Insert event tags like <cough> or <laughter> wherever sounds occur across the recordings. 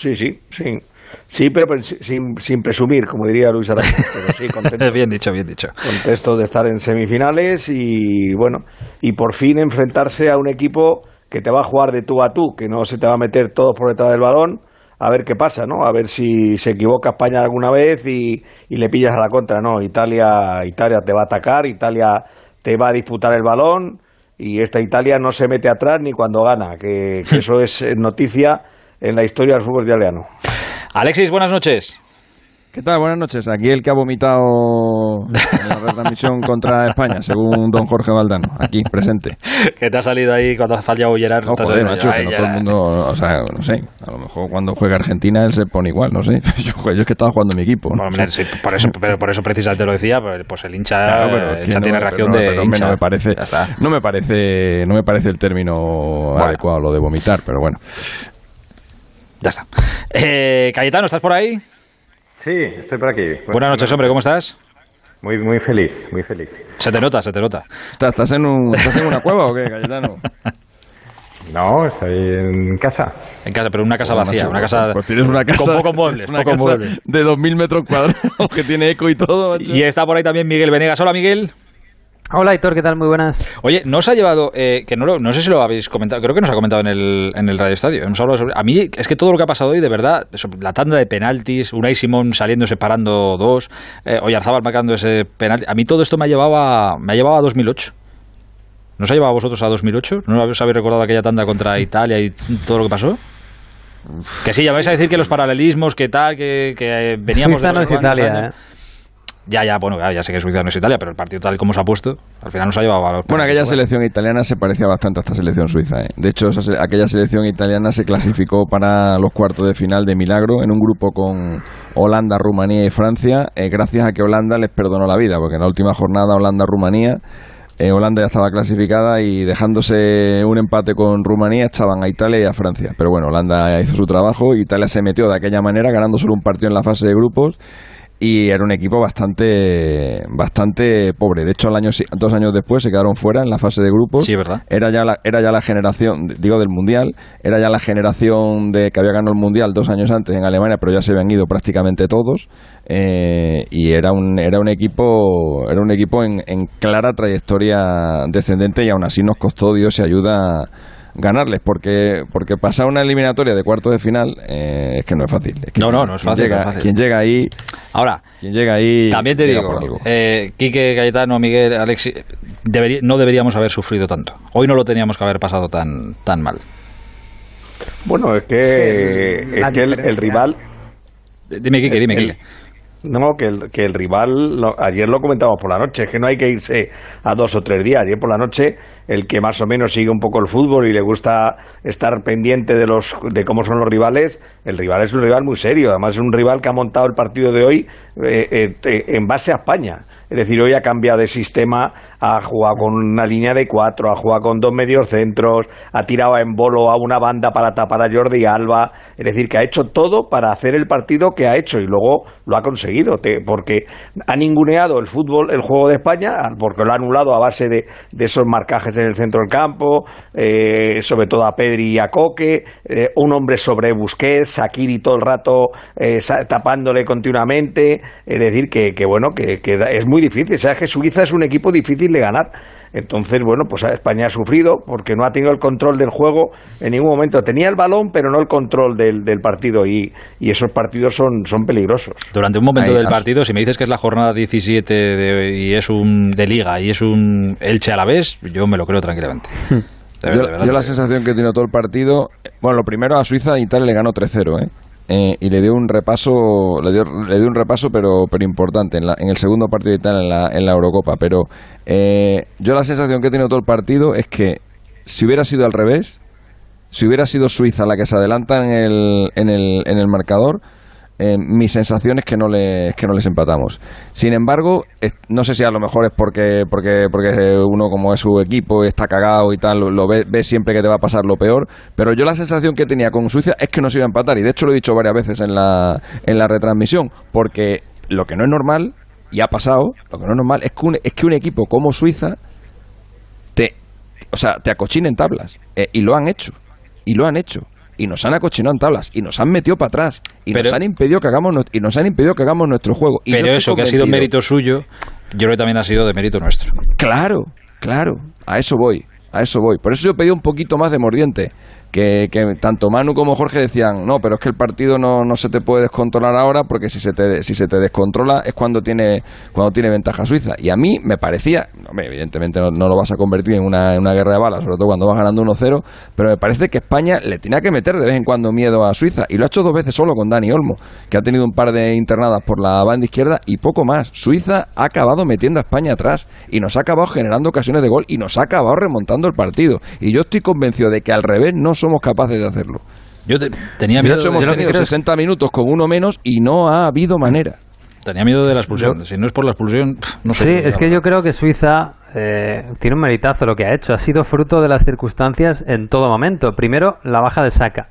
Sí, sí, sí. Sí, pero sin, sin, presumir, como diría Luis Aragonés. Pero sí, contento. <laughs> bien dicho, bien dicho. Contesto de estar en semifinales y, bueno, y por fin enfrentarse a un equipo que te va a jugar de tú a tú, que no se te va a meter todo por detrás del balón, a ver qué pasa, ¿no? A ver si se equivoca España alguna vez y, y le pillas a la contra, ¿no? Italia, Italia te va a atacar, Italia te va a disputar el balón y esta Italia no se mete atrás ni cuando gana, que, <laughs> eso es noticia en la historia del fútbol italiano. Alexis, buenas noches. ¿Qué tal? Buenas noches. Aquí el que ha vomitado en la retransmisión <laughs> contra España, según don Jorge Valdano, aquí presente. <laughs> ¿Qué te ha salido ahí cuando ha fallado Gerard? No, joder, macho, que no todo el mundo, o sea, no sé, a lo mejor cuando juega Argentina él se pone igual, no sé. <laughs> Yo, yo es que estaba jugando mi equipo. por eso, pero por eso precisamente lo decía, pues, pues el hincha, tiene reacción de No me parece, no me parece, no me parece el término adecuado lo de vomitar, pero bueno. Ya está. Eh, Cayetano, ¿estás por ahí? Sí, estoy por aquí. Buenas noches, hombre, ¿cómo estás? Muy, muy feliz, muy feliz. Se te nota, se te nota. ¿Estás, en, un, ¿estás en una cueva o qué, Cayetano? <laughs> No, estoy en casa. En casa, pero una casa vacía, una casa, pues, tienes una casa con pocos muebles, una casa muebles. de 2.000 metros cuadrados que tiene eco y todo. Macho. Y está por ahí también Miguel Venegas. Hola, Miguel. Hola, Hitor, ¿qué tal? Muy buenas. Oye, nos ha llevado, eh, que no, no sé si lo habéis comentado, creo que nos ha comentado en el, en el Radio Estadio. Hemos hablado sobre, a mí es que todo lo que ha pasado hoy, de verdad, la tanda de penaltis, Unai Simón saliendo separando dos, eh, Oyarzábal marcando ese penalti, a mí todo esto me ha llevado a, me ha llevado a 2008. ¿Nos ha llevado a vosotros a 2008? ¿No habéis recordado aquella tanda contra Italia y todo lo que pasó? Que sí, ya vais a decir que los paralelismos, que tal, que, que veníamos Suiza de... no es Italia, ¿eh? Ya, ya, bueno, ya sé que Suiza no es Italia, pero el partido tal como se ha puesto, al final nos ha llevado a los Bueno, aquella selección italiana se parecía bastante a esta selección suiza. ¿eh? De hecho, aquella selección italiana se clasificó para los cuartos de final de milagro en un grupo con Holanda, Rumanía y Francia, eh, gracias a que Holanda les perdonó la vida, porque en la última jornada Holanda-Rumanía eh, Holanda ya estaba clasificada y dejándose un empate con Rumanía echaban a Italia y a Francia. Pero bueno, Holanda hizo su trabajo, Italia se metió de aquella manera ganando solo un partido en la fase de grupos y era un equipo bastante bastante pobre. De hecho, el año, dos años después se quedaron fuera en la fase de grupos. Sí, ¿verdad? Era ya la, era ya la generación, digo, del Mundial, era ya la generación de que había ganado el Mundial dos años antes en Alemania, pero ya se habían ido prácticamente todos. Eh, y era un, era un equipo, era un equipo en, en clara trayectoria descendente y aún así nos costó Dios y ayuda ganarles, porque, porque pasar una eliminatoria de cuartos de final eh, es que no es fácil. no, no, no es fácil. Llega, no Quien llega ahí. Ahora, quien llega ahí. También te digo, eh, Quique, Cayetano, Miguel, Alexi, no deberíamos haber sufrido tanto. Hoy no lo teníamos que haber pasado tan, tan mal. Bueno, es que, es que el, rival. Dime, Quique, dime, Quique. No, que el, que el rival, ayer lo comentamos por la noche, es que no hay que irse a dos o tres días. Ayer por la noche, el que más o menos sigue un poco el fútbol y le gusta estar pendiente de, los, de cómo son los rivales, el rival es un rival muy serio. Además, es un rival que ha montado el partido de hoy eh, eh, eh, en base a España. Es decir, hoy ha cambiado de sistema, ha jugado con una línea de cuatro, ha jugado con dos medios centros, ha tirado en bolo a una banda para tapar a Jordi Alba. Es decir, que ha hecho todo para hacer el partido que ha hecho y luego lo ha conseguido, porque ha ninguneado el fútbol, el juego de España, porque lo ha anulado a base de, esos marcajes en el centro del campo, eh, sobre todo a Pedri y a Coque, eh, un hombre sobre Busquets, Sakiri todo el rato eh, tapándole continuamente. Es decir, que, bueno, que, que es muy difícil. Sabes que Suiza es un equipo difícil de ganar. Entonces, bueno, pues España ha sufrido porque no ha tenido el control del juego en ningún momento. Tenía el balón, pero no el control del, del partido y, y, esos partidos son, son peligrosos. Durante un momento del partido, si me dices que es la jornada 17 de, y es un de liga y es un Elche a la vez, yo me lo creo tranquilamente. yo, la sensación que tiene todo el partido, bueno, lo primero a Suiza Italia le ganó 3-0, ¿eh? Eh, y le dio un repaso, le dio, le dio un repaso pero, pero importante en, la, en el segundo partido de Italia en la, en la Eurocopa. Pero eh, yo la sensación que he tenido todo el partido es que si hubiera sido al revés, si hubiera sido Suiza la que se adelanta en el, en el, en el marcador, eh, mi sensación es que no, les, que no les empatamos. Sin embargo, no sé si a lo mejor es porque, porque, porque uno como es su equipo está cagado y tal, lo, ve, siempre que te va a pasar lo peor, pero yo la sensación que tenía con Suiza es que no se iba a empatar y de hecho lo he dicho varias veces en la, en la retransmisión, porque lo que no es normal, y ha pasado, lo que no es normal es que un, es que un equipo como Suiza te, o sea, te acochine en tablas, eh, y lo han hecho, y lo han hecho y nos han acochinado en tablas y nos han metido para atrás y nos han impedido que hagamos y nos han impedido que hagamos nuestro juego. Y pero eso que ha sido mérito suyo, yo creo que también ha sido de mérito nuestro. Claro, claro, a eso voy, a eso voy. Por eso yo pedí un poquito más de mordiente que, tanto Manu como Jorge decían, no, pero es que el partido no, no se te puede descontrolar ahora porque si se te, si se te descontrola es cuando tiene, cuando tiene ventaja Suiza. Y a mí me parecía, evidentemente no, lo vas a convertir en una, en una guerra de balas, sobre todo cuando vas ganando 1-0, pero me parece que España le tenía que meter de vez en cuando miedo a Suiza. Y lo ha hecho dos veces solo con Dani Olmo, que ha tenido un par de internadas por la banda izquierda y poco más. Suiza ha acabado metiendo a España atrás y nos ha acabado generando ocasiones de gol y nos ha acabado remontando el partido. Y yo estoy convencido de que al revés no somos capaces de hacerlo. Yo tenía miedo. De hecho, hemos tenido 60 minutos con uno menos y no ha habido manera. Tenía miedo de la expulsión. Si no es por la expulsión, no sé. Sí, es que yo creo que Suiza eh, tiene un meritazo lo que ha hecho. Ha sido fruto de las circunstancias en todo momento. Primero, la baja de Saca,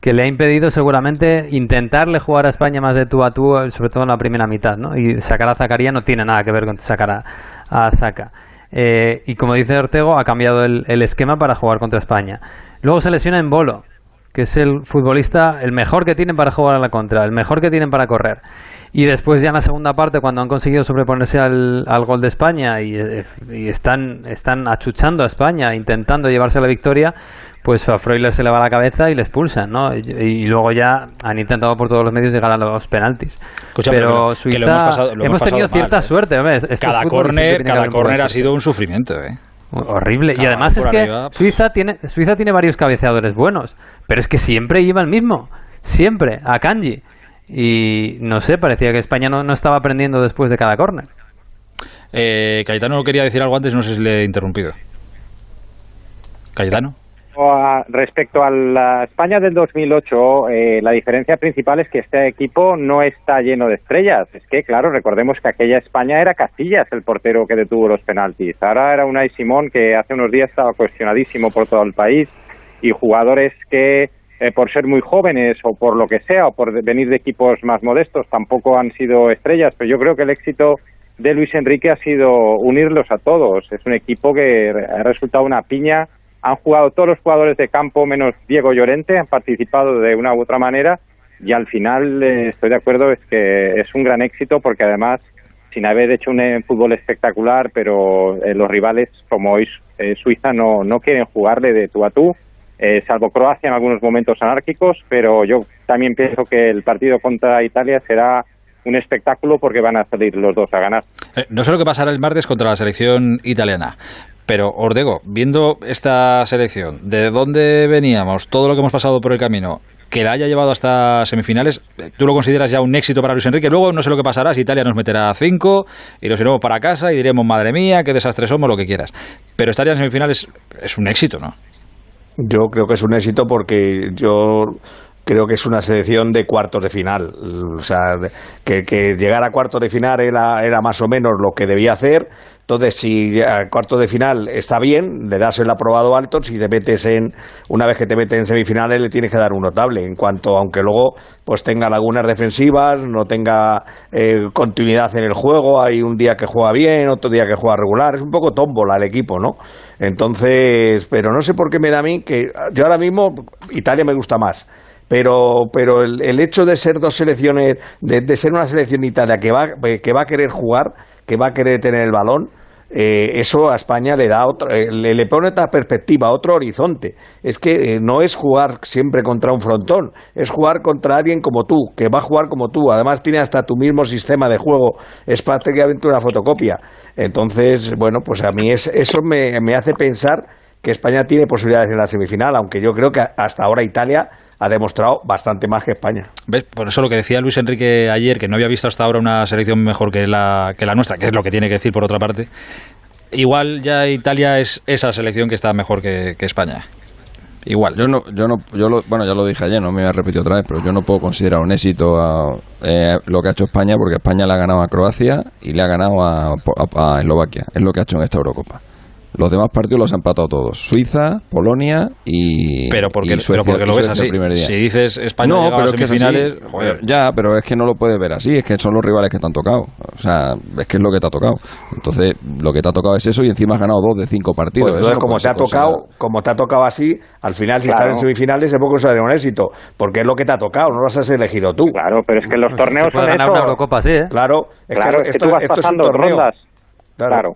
que le ha impedido seguramente intentarle jugar a España más de tú a tú, sobre todo en la primera mitad. ¿no? Y sacar a Zacarías no tiene nada que ver con sacar a, a Saca. Eh, y como dice Ortego, ha cambiado el, el esquema para jugar contra España. Luego se lesiona en Bolo, que es el futbolista, el mejor que tienen para jugar a la contra, el mejor que tienen para correr. Y después ya en la segunda parte, cuando han conseguido sobreponerse al, gol de España y, y, están, están achuchando a España, intentando llevarse la victoria, pues a Freuler se le va la cabeza y le expulsan, ¿no? Y, luego ya han intentado por todos los medios llegar a los penaltis. pero Suiza, hemos, tenido cierta ¿eh? suerte. cada córner cada ha sido un sufrimiento, ¿eh? Horrible. y además es que Suiza tiene, Suiza tiene varios cabeceadores buenos, pero es que siempre lleva el mismo. Siempre, a Kanji. Y no sé, parecía que España no, no estaba aprendiendo después de cada córner. Eh, Cayetano quería decir algo antes, no sé si le he interrumpido. Cayetano respecto a la España del 2008, eh, la diferencia principal es que este equipo no está lleno de estrellas. Es que, claro, recordemos que aquella España era Casillas el portero que detuvo los penaltis. Ahora era Unai Simón que hace unos días estaba cuestionadísimo por todo el país y jugadores que eh, por ser muy jóvenes o por lo que sea o por venir de equipos más modestos tampoco han sido estrellas. Pero yo creo que el éxito de Luis Enrique ha sido unirlos a todos. Es un equipo que ha resultado una piña han jugado todos los jugadores de campo menos Diego Llorente, han participado de una u otra manera y al final eh, estoy de acuerdo es que es un gran éxito porque además sin haber hecho un eh, fútbol espectacular, pero eh, los rivales como hoy Suiza no, no quieren jugarle de tú a tú, salvo Croacia en algunos momentos anárquicos, pero yo también pienso que el partido contra Italia será un espectáculo porque van a salir los dos a ganar. no sé lo que pasará el martes contra la selección italiana, pero, Ordego, viendo esta selección, de dónde veníamos, todo lo que hemos pasado por el camino, que la haya llevado hasta semifinales, ¿tú lo consideras ya un éxito para Luis Enrique? Luego no sé lo que pasará, si Italia nos meterá a cinco y nos iremos para casa y diremos, madre mía, qué desastre somos, lo que quieras. Pero estar ya en semifinales es un éxito, ¿no? Yo creo que es un éxito porque yo creo que es una selección de cuartos de final. O sea, que, que llegar a cuartos de final era, era, más o menos lo que debía hacer. Entonces, si a cuarto de final está bien, le das el aprobado alto. Si te metes en, una vez que te metes en semifinales, le tienes que dar un notable. En cuanto, aunque luego pues tenga lagunas defensivas, no tenga eh, continuidad en el juego, hay un día que juega bien, otro día que juega regular. Es un poco tómbola el equipo, ¿no? Entonces, pero no sé por qué me da a mí que yo ahora mismo Italia me gusta más pero, pero el, el, hecho de ser dos selecciones, de, ser una selección Italia que va, que va a querer jugar, que va a querer tener el balón, eh, eso a España le da eh, le, pone otra perspectiva, otro horizonte. Es que eh, no es jugar siempre contra un frontón, es jugar contra alguien como tú, que va a jugar como tú. Además tiene hasta tu mismo sistema de juego, es prácticamente una fotocopia. Entonces, bueno, pues a mí es, eso me, me hace pensar que España tiene posibilidades en la semifinal, aunque yo creo que hasta ahora Italia ha demostrado bastante más que España. ¿Ves? Por eso lo que decía Luis Enrique ayer, que no había visto hasta ahora una selección mejor que la, que la nuestra, que es lo que tiene que decir por otra parte. Igual ya Italia es esa selección que está mejor que, España. Igual. Yo no, yo no, yo lo, bueno, ya lo dije ayer, no me voy a repetir otra vez, pero yo no puedo considerar un éxito a, eh, lo que ha hecho España, porque España le ha ganado a Croacia y le ha ganado a, a, Eslovaquia. Es lo que ha hecho en esta Eurocopa. Los demás partidos los ha empatado todos. Suiza, Polonia y Pero porque, y Suecia, pero porque lo ves así. el primer día. Si dices España no, llega pero a es que es así. semifinales, joder. Ya, pero es que no lo puedes ver así, es que son los rivales que te han tocado. O sea, es que es lo que te ha tocado. Entonces, lo que te ha tocado es eso y encima has ganado dos de cinco partidos. Pues Eso entonces, no como puede te ha tocado, como te ha tocado así, al final, si Claro. estás en semifinales, es poco sería un éxito, porque es lo que te ha tocado, no lo has elegido tú. Claro, pero es que los torneos Se puede son ganar eso. una Eurocopa así, ¿eh? Claro, es claro, que, es que esto, tú vas esto es un pasando torneo. rondas. Claro. Claro.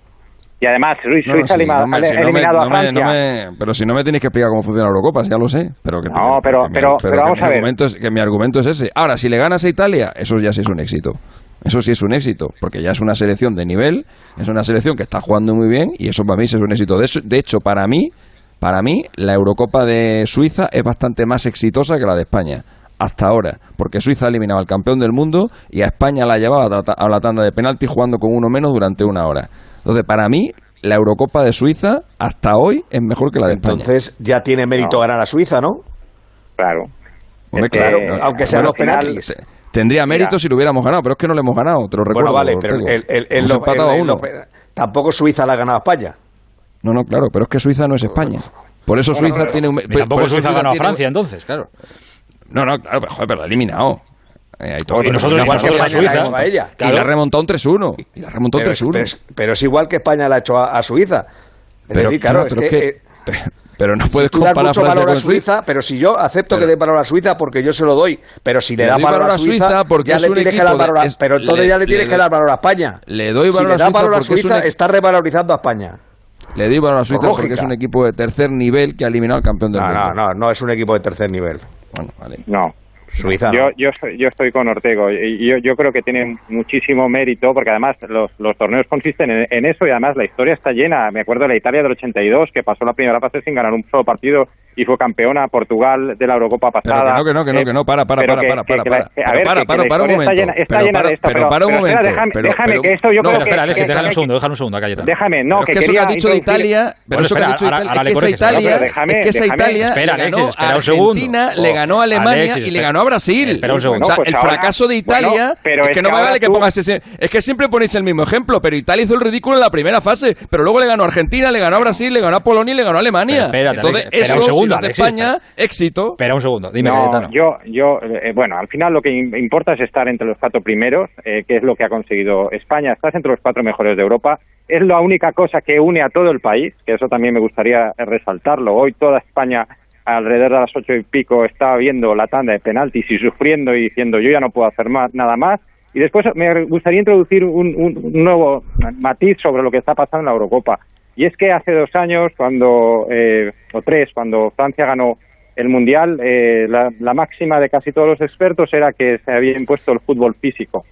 Y además, Suiza No, no, ha sí, eliminado, no me- ha si no me- eliminado a Francia. me- pero si no me tienes que explicar cómo funciona la Eurocopa, ya lo sé. Pero que, No, pero- que mi- pero- vamos a ver. Es, que mi argumento es ese. Ahora, si le ganas a Italia, eso ya sí es un éxito. Eso sí es un éxito, porque ya es una selección de nivel, es una selección que está jugando muy bien y eso para mí es un éxito. De, de hecho, para mí, para mí, la Eurocopa de Suiza es bastante más exitosa que la de España. Hasta ahora, porque Suiza ha eliminado al campeón del mundo y a España la llevaba a la tanda de penalti jugando con uno menos durante una hora. Entonces, para mí, la Eurocopa de Suiza hasta hoy es mejor que la de España. Entonces ya tiene mérito No. ganar a Suiza, ¿no? Claro. Hombre, claro, eh, aunque sean los al final- penaltis. Te- Tendría mérito Mira. si lo hubiéramos ganado, pero es que no lo hemos ganado, te lo recuerdo. bueno, vale, pero el, el- el- Hemos lo- empatado el- a uno. lo- tampoco Suiza la ha ganado a España. No, no, claro, pero es que Suiza no es España. Por eso Suiza pero- tiene un... Tampoco eso Suiza ganó a un- Francia, entonces, claro. No, no, claro, pero, joder, pero la ha eliminado. Eh, hay todo- Y nosotros la igual que ha España remontado le ha hecho a ella. Y Claro. la ha remontado un 3-1. Y la ha remontado un Pero es, 3-1. pero es- pero es igual que España la ha hecho a, a Suiza. Es Pero, decir, claro, pero es que, eh, pero no puedes das comparar mucho Francia valor a con Suiza. Suiza, pero si yo acepto Pero- que dé valor a Suiza porque yo se lo doy, pero si le, Le da valor, valor a Suiza, Suiza porque ya es le un tienes que equipo dar valor a, de- es- pero entonces le- ya le tienes le que dar valor a España. Le doy si valor le a da Suiza valor a porque es un Suiza, e- está revalorizando a España. Le doy valor a Suiza porque lógica. es un equipo de tercer nivel que ha eliminado al campeón del No, mundo. no, no, no es un equipo de tercer nivel. Bueno, vale. No. Suiza. Yo, yo, yo estoy con Ortego y yo, yo creo que tiene muchísimo mérito porque además los, los torneos consisten en, en eso y además la historia está llena. Me acuerdo de la Italia del 82 que pasó la primera fase sin ganar un solo partido y fue campeona Portugal de la Eurocopa Pero pasada. que no, que no, que no, Eh, que no, para, para, pero para, para, para, para. Pero para, para, para un momento. Está llena, está Pero llena para- de esto, pero pero, para un pero espera, momento. déjame, Pero- déjame pero- que esto yo no, creo Pero que... espera, Alexis, déjale un segundo, déjale un segundo Cayetano. Déjame, no, Pero que es que eso que quería ha dicho de Italia, pero eso que ha espera, dicho ahora- Italia, es que esa Italia, pero déjame, es que esa déjame. Italia Espera, le ganó a. Argentina, Oh, le ganó a Alemania y le ganó a Brasil. Espera un segundo. O sea, pues el ahora- fracaso de Italia, pero es que no me vale que pongas ese, es que siempre ponéis el mismo ejemplo, pero Italia hizo el ridículo en la primera fase, pero luego le ganó a Argentina, le ganó a Brasil, le ganó a Polonia y le ganó a Alemania. Pero espérate, Entonces, eso segundo, de España, éxito. Espera un segundo, dime, no, Cayetano. yo, yo, eh, bueno, al final lo que im- importa es estar entre los cuatro primeros, eh, que es lo que ha conseguido España. Estás entre los cuatro mejores de Europa. Es la única cosa que une a todo el país, que eso también me gustaría resaltarlo. Hoy toda España, alrededor de las ocho y pico, estaba viendo la tanda de penaltis y sufriendo y diciendo yo ya no puedo hacer más, nada más. Y después me gustaría introducir un, un- un nuevo matiz sobre lo que está pasando en la Eurocopa. Y es que hace dos años, cuando, eh, o tres, cuando Francia ganó el Mundial, eh, la, la máxima de casi todos los expertos era que se había impuesto el fútbol físico.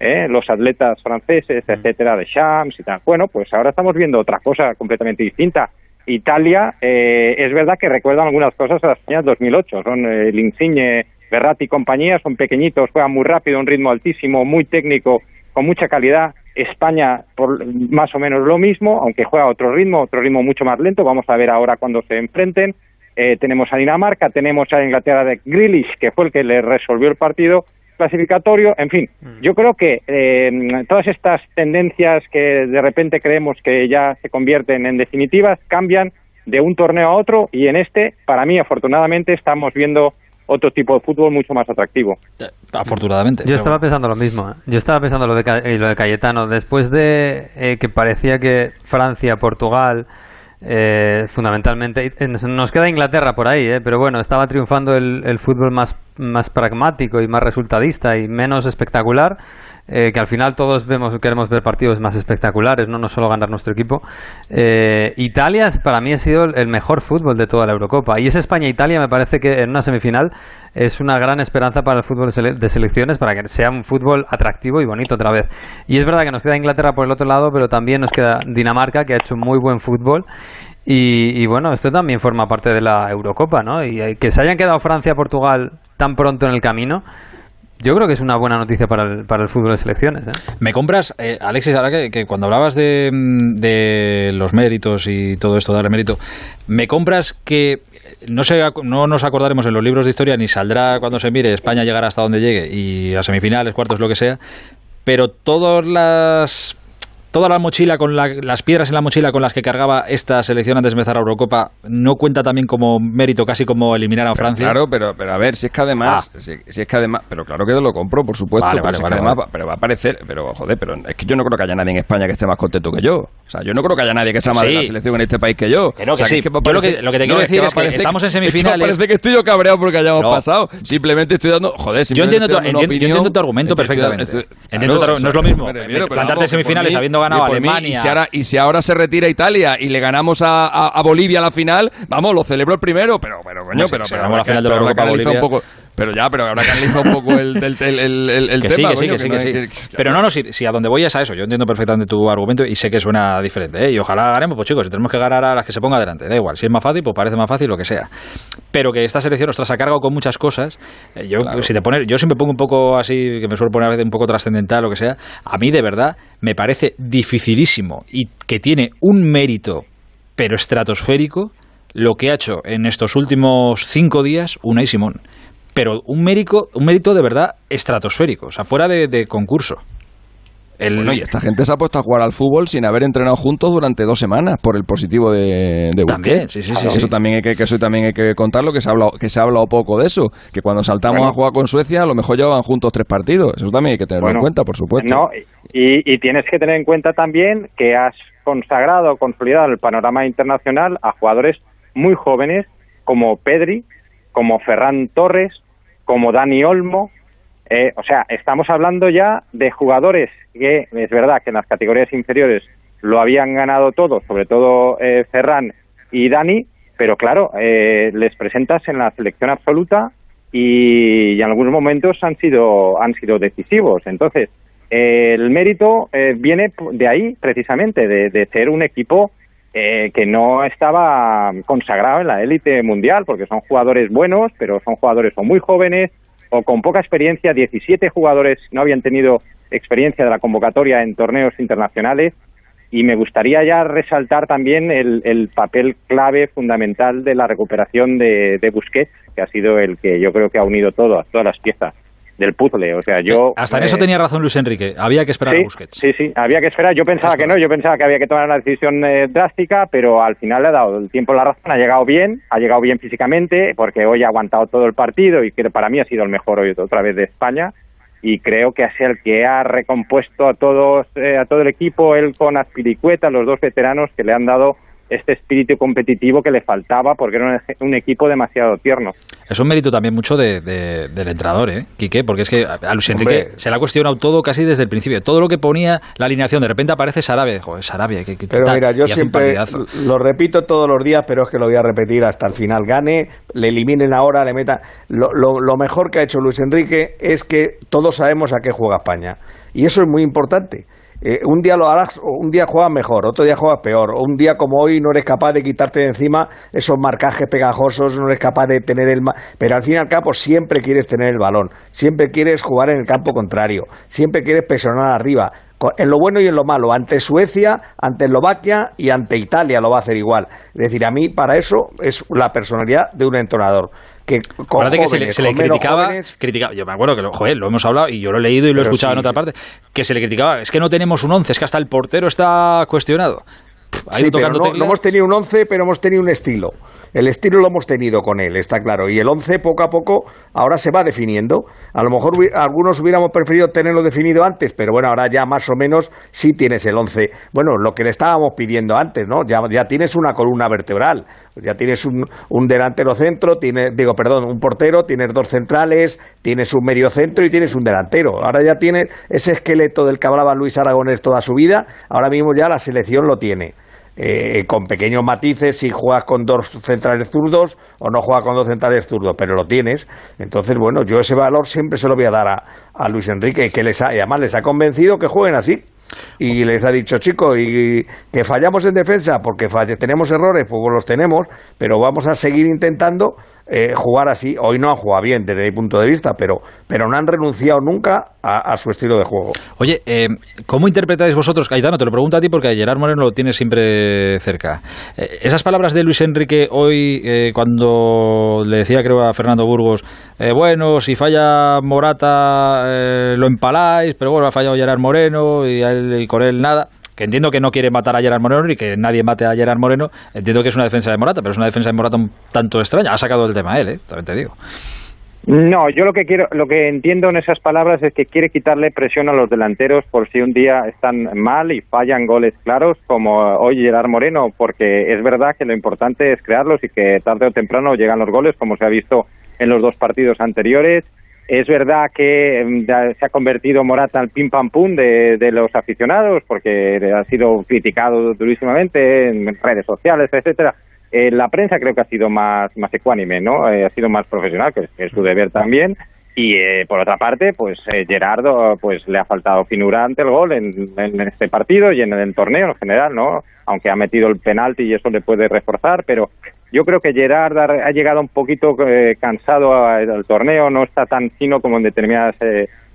¿eh? Los atletas franceses, etcétera, de Shams y tal. Bueno, pues ahora estamos viendo otra cosa completamente distinta. Italia, eh, es verdad que recuerdan algunas cosas a la España del 2008. Son eh, el Insigne, Berratti y compañía, son pequeñitos, juegan muy rápido, un ritmo altísimo, muy técnico, con mucha calidad. España, por más o menos lo mismo, aunque juega a otro ritmo, otro ritmo mucho más lento. Vamos a ver ahora cuando se enfrenten. Eh, tenemos a Dinamarca, tenemos a Inglaterra de Grealish, que fue el que le resolvió el partido clasificatorio. En fin, yo creo que eh, todas estas tendencias que de repente creemos que ya se convierten en definitivas cambian de un torneo a otro y en este, para mí, afortunadamente, estamos viendo otro tipo de fútbol mucho más atractivo. Eh, Afortunadamente. Yo estaba bueno. pensando lo mismo. ¿eh? Yo estaba pensando lo de, lo de Cayetano. Después de eh, que parecía que Francia, Portugal, eh, fundamentalmente. Nos nos queda Inglaterra por ahí, eh, pero bueno, estaba triunfando el, el fútbol más, más pragmático y más resultadista y menos espectacular. eh, que al final todos vemos queremos ver partidos más espectaculares, no, no solo ganar nuestro equipo. Eh, Italia para mí ha sido el- mejor fútbol de toda la Eurocopa y ese España-Italia me parece que en una semifinal es una gran esperanza para el fútbol de selecciones para que sea un fútbol atractivo y bonito otra vez. Y es verdad que nos queda Inglaterra por el otro lado, pero también nos queda Dinamarca que ha hecho muy buen fútbol y, y bueno, esto también forma parte de la Eurocopa, ¿no? Y que se hayan quedado Francia, Portugal tan pronto en el camino. Yo creo que es una buena noticia para el, para el fútbol de selecciones. ¿eh? ¿Me compras, eh, Alexis, ahora que, que cuando hablabas de, mm, de los méritos y todo esto, darle mérito, ¿me compras que no, se, no nos acordaremos en los libros de historia ni saldrá cuando se mire España llegará hasta donde llegue y a semifinales, cuartos, lo que sea, pero todas las toda la mochila con las piedras en la mochila con las que cargaba esta selección antes de empezar la Eurocopa no cuenta también como mérito casi como eliminar a Francia. claro, pero, pero a ver, si es que además, ah. si, es que además, pero claro que lo compro, por supuesto, pero, pero va a parecer, pero joder, pero es que yo no creo que haya nadie en España que esté más contento que yo. O sea, yo no creo que haya nadie que sea más de la selección en este país que yo. Que no, que sí. yo lo que, te quiero decir es que, estamos en <laughs> semifinales. parece que estoy yo cabreado porque hayamos pasado. Simplemente estoy dando, joder, yo entiendo, tu, entiendo, tu argumento perfectamente. no es lo mismo plantarte en semifinales habiendo ganado a Alemania y si ahora se retira Italia y le ganamos a, Bolivia a la final, vamos, lo celebro el primero, pero, pero coño, pero, pero, la final de la Europa Bolivia. Un poco, pero ya, pero habrá que analizar un poco el, el, el, el tema. Sí, que sí, que sí, Pero no, no, si, si, a donde voy es a eso. Yo entiendo perfectamente tu argumento y sé que suena diferente. ¿eh? Y ojalá ganemos, pues chicos, si tenemos que ganar a las que se ponga adelante, da igual. Si es más fácil, pues parece más fácil, lo que sea. Pero que esta selección, ostras, ha cargado con muchas cosas. Eh, yo, si te pones, yo siempre pongo un poco así, que me suelo poner a veces un poco trascendental, lo que sea. A mí, de verdad, me parece dificilísimo y que tiene un mérito, pero estratosférico, lo que ha hecho en estos últimos cinco días Unai Simón pero un mérito, un mérito de verdad estratosférico, o sea, fuera de, concurso. El... y esta gente se ha puesto a jugar al fútbol sin haber entrenado juntos durante dos semanas por el positivo de, de También, sí, sí, sí, Eso también hay que, que eso también hay que contarlo, que se ha hablado, que se ha hablado poco de eso, que cuando saltamos a jugar con Suecia a lo mejor llevaban juntos tres partidos. Eso también hay que tenerlo en cuenta, por supuesto. No, y, y tienes que tener en cuenta también que has consagrado, consolidado el panorama internacional a jugadores muy jóvenes como Pedri, como Ferran Torres, como Dani Olmo. Eh, o sea, estamos hablando ya de jugadores que es verdad que en las categorías inferiores lo habían ganado todo, sobre todo eh, Ferran y Dani, pero claro, eh, les presentas en la selección absoluta y, en algunos momentos han sido han sido decisivos. Entonces, el mérito viene de ahí, precisamente, de ser un equipo eh, que no estaba consagrado en la élite mundial, porque son jugadores buenos, pero son jugadores o muy jóvenes o con poca experiencia. 17 jugadores no habían tenido experiencia de la convocatoria en torneos internacionales. Y me gustaría ya resaltar también el, papel clave fundamental de la recuperación de, de Busquets, que ha sido el que yo creo que ha unido todo, todas las piezas del puzzle. O sea, yo. Hasta en eso tenía razón Luis Enrique. Había que esperar a Busquets. Sí, sí, había que esperar. Yo pensaba que no, yo pensaba que había que tomar una decisión eh, drástica, pero al final le ha dado el tiempo la razón. Ha llegado bien, ha llegado bien físicamente, porque hoy ha aguantado todo el partido y que para mí ha sido el mejor hoy otra vez de España. Y creo que ha sido el que ha recompuesto a todos, eh, a todo el equipo, él con Aspiricueta, los dos veteranos que le han dado este espíritu competitivo que le faltaba porque era un, equipo demasiado tierno. Es un mérito también mucho de, del entrenador, ¿eh, Quique? Porque es que a Luis Enrique se le ha cuestionado todo casi desde el principio. Todo lo que ponía la alineación, de repente aparece Sarabia. Joder, Sarabia. Que, pero mira, yo siempre lo repito todos los días, pero es que lo voy a repetir hasta el final. Gane, le eliminen ahora, le metan... Lo, lo mejor que ha hecho Luis Enrique es que todos sabemos a qué juega España. Y eso es muy importante. Eh, un día lo harás, un día juegas mejor, otro día juegas peor, un día como hoy no eres capaz de quitarte de encima esos marcajes pegajosos, no eres capaz de tener el... Pero al fin y al cabo siempre quieres tener el balón, siempre quieres jugar en el campo contrario, siempre quieres presionar arriba, en lo bueno y en lo malo, ante Suecia, ante Eslovaquia y ante Italia lo va a hacer igual. Es decir, a mí para eso es la personalidad de un entrenador que que se le, se le criticaba, yo me acuerdo que lo, joder, lo hemos hablado y yo lo he leído y lo he escuchado en otra parte, que se le criticaba, es que no tenemos un 11, es que hasta el portero está cuestionado. Sí, pero no, no, hemos tenido un 11, pero hemos tenido un estilo. El estilo lo hemos tenido con él, está claro. Y el 11 poco a poco ahora se va definiendo. A lo mejor algunos hubiéramos preferido tenerlo definido antes, pero bueno, ahora ya más o menos sí tienes el 11. Bueno, lo que le estábamos pidiendo antes, ¿no? Ya, tienes una columna vertebral, ya tienes un, un delantero centro, tienes, digo, perdón, un portero, tienes dos centrales, tienes un medio centro y tienes un delantero. Ahora ya tienes ese esqueleto del que hablaba Luis Aragonés toda su vida, ahora mismo ya la selección lo tiene. Eh, con pequeños matices si juegas con dos centrales zurdos o no juegas con dos centrales zurdos, pero lo tienes. Entonces, bueno, yo ese valor siempre se lo voy a dar a, a Luis Enrique, que les ha, y además les ha convencido que jueguen así. Y les ha dicho, chicos, y que fallamos en defensa porque tenemos errores, pues los tenemos, pero vamos a seguir intentando eh, jugar así. Hoy no han jugado bien desde mi punto de vista, pero, pero no han renunciado nunca a, su estilo de juego. Oye, eh, ¿cómo interpretáis vosotros, Caetano? Te lo pregunto a ti porque Gerard Moreno lo tienes siempre cerca. Eh, esas palabras de Luis Enrique hoy, cuando le decía, creo, a Fernando Burgos, bueno, si falla Morata lo empaláis, pero bueno, ha fallado Gerard Moreno y, y con él nada que entiendo que no quiere matar a Gerard Moreno y que nadie mate a Gerard Moreno, entiendo que es una defensa de Morata, pero es una defensa de Morata un tanto extraña. Ha sacado el tema él, ¿eh? también te digo. No, yo lo que quiero, lo que entiendo en esas palabras es que quiere quitarle presión a los delanteros por si un día están mal y fallan goles claros, como hoy Gerard Moreno, porque es verdad que lo importante es crearlos y que tarde o temprano llegan los goles, como se ha visto en los dos partidos anteriores. Es verdad que mm, se ha convertido Morata al pim pam pum de, de los aficionados, porque ha sido criticado durísimamente en redes sociales, etcétera eh, la prensa creo que ha sido más, más ecuánime, ¿no? Eh, ha sido más profesional, que es, su deber también. Y eh, por otra parte, pues Gerardo pues le ha faltado finura ante el gol en, en, este partido y en el torneo en general, ¿no? Aunque ha metido el penalti y eso le puede reforzar, pero yo creo que Gerard ha, llegado un poquito cansado al torneo, no está tan fino como en determinadas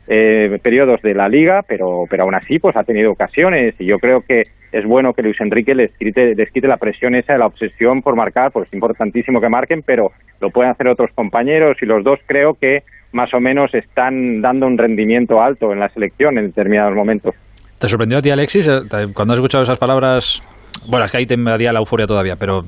eh, periodos de la liga, pero, pero aún así pues ha tenido ocasiones y yo creo que es bueno que Luis Enrique les quite, les quite la presión esa la obsesión por marcar, pues es importantísimo que marquen, pero lo pueden hacer otros compañeros y los dos creo que más o menos están dando un rendimiento alto en la selección en determinados momentos. ¿Te sorprendió a ti, Alexis, eh, cuando has escuchado esas palabras bueno, es que ahí te invadía la euforia todavía, pero...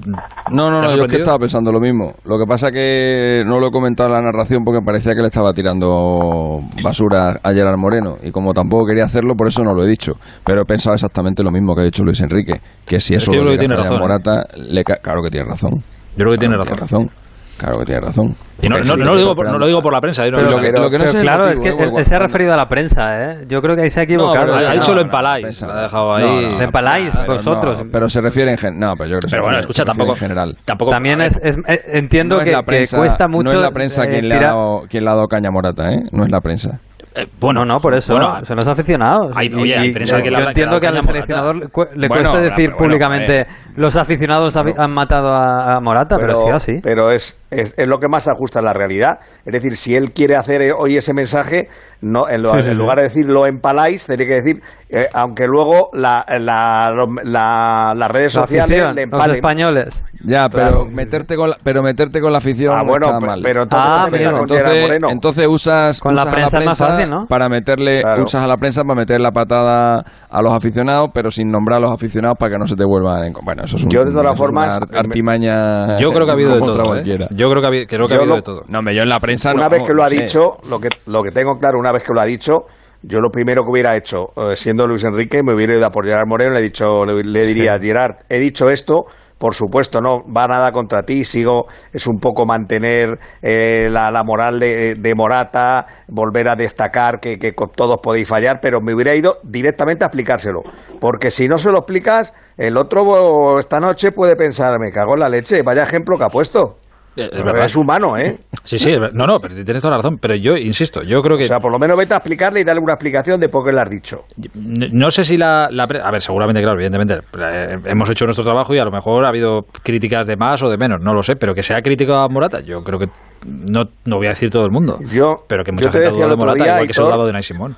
No, no, no, yo es que estaba pensando lo mismo. Lo que pasa que no lo he comentado en la narración porque parecía que le estaba tirando basura a Gerard Moreno. Y como tampoco quería hacerlo, por eso no lo he dicho. Pero he pensado exactamente lo mismo que ha dicho Luis Enrique. Que si eso lo que tiene razón, Morata, le claro que tiene razón. Yo creo que tiene razón. Claro que tiene razón. Y no, no, lo digo por, no, lo digo por, la prensa. Pero lo que, lo que no sé claro, es que él, se ha referido a la prensa, ¿eh? Yo creo que ahí se ha equivocado. ha dicho lo empaláis. Lo ha dejado ahí. lo empaláis vosotros. pero se refiere en general. No, pero yo creo que Pero bueno, escucha, tampoco. En general. Tampoco, También es, es, eh, entiendo que, prensa, que, cuesta mucho. No es la prensa eh, quien, le ha dado, quien le ha dado caña Morata, ¿eh? No es la prensa. Eh, bueno, no, por eso. Bueno, son los aficionados. Hay, oye, hay prensa que yo entiendo que, al seleccionador le cuesta decir públicamente los aficionados han matado a, Morata, pero, sí así. Pero es, es, es, lo que más ajusta a la realidad. Es decir, si él quiere hacer hoy ese mensaje, no en, lugar de decir lo empaláis, tendría que decir, eh, aunque luego la, la, la, las redes sociales le empalen. Los españoles. Ya, pero meterte con la, pero meterte con la afición ah, bueno, está mal. Pero ah, entonces, entonces, usas, con la, prensa, más fácil, ¿no? para meterle usas a la prensa para meter la patada a los aficionados, pero sin nombrar a los aficionados para que no se te vuelvan en, bueno, eso es un, Yo de todas formas artimaña. Yo creo que ha habido de todo, ¿eh? Yo creo que ha habido, creo que ha habido de todo. No, me yo en la prensa Una vez que lo ha dicho, lo que lo que tengo claro una vez que lo ha dicho, yo lo primero que hubiera hecho, eh, siendo Luis Enrique, me hubiera ido a por Gerard Moreno, le he dicho le, diría, Gerard, he dicho esto por supuesto, no va nada contra ti, sigo, es un poco mantener eh, la, la, moral de, de, Morata, volver a destacar que, que, todos podéis fallar, pero me hubiera ido directamente a explicárselo, porque si no se lo explicas, el otro esta noche puede pensar, me cago en la leche, vaya ejemplo que ha puesto. Es, verdad. es humano, ¿eh? Sí, sí, no, no, pero tienes toda la razón. Pero yo insisto, yo creo que. O sea, por lo menos vete a explicarle y darle una explicación de por qué le has dicho. No sé si la. la a ver, seguramente, claro, evidentemente. Eh, hemos hecho nuestro trabajo y a lo mejor ha habido críticas de más o de menos, no lo sé. Pero que sea crítica a Morata, yo creo que. No, no voy a decir todo el mundo. Yo. Pero que mucha gente ha dudado de Morata, igual que se ha dudado de Nay Simón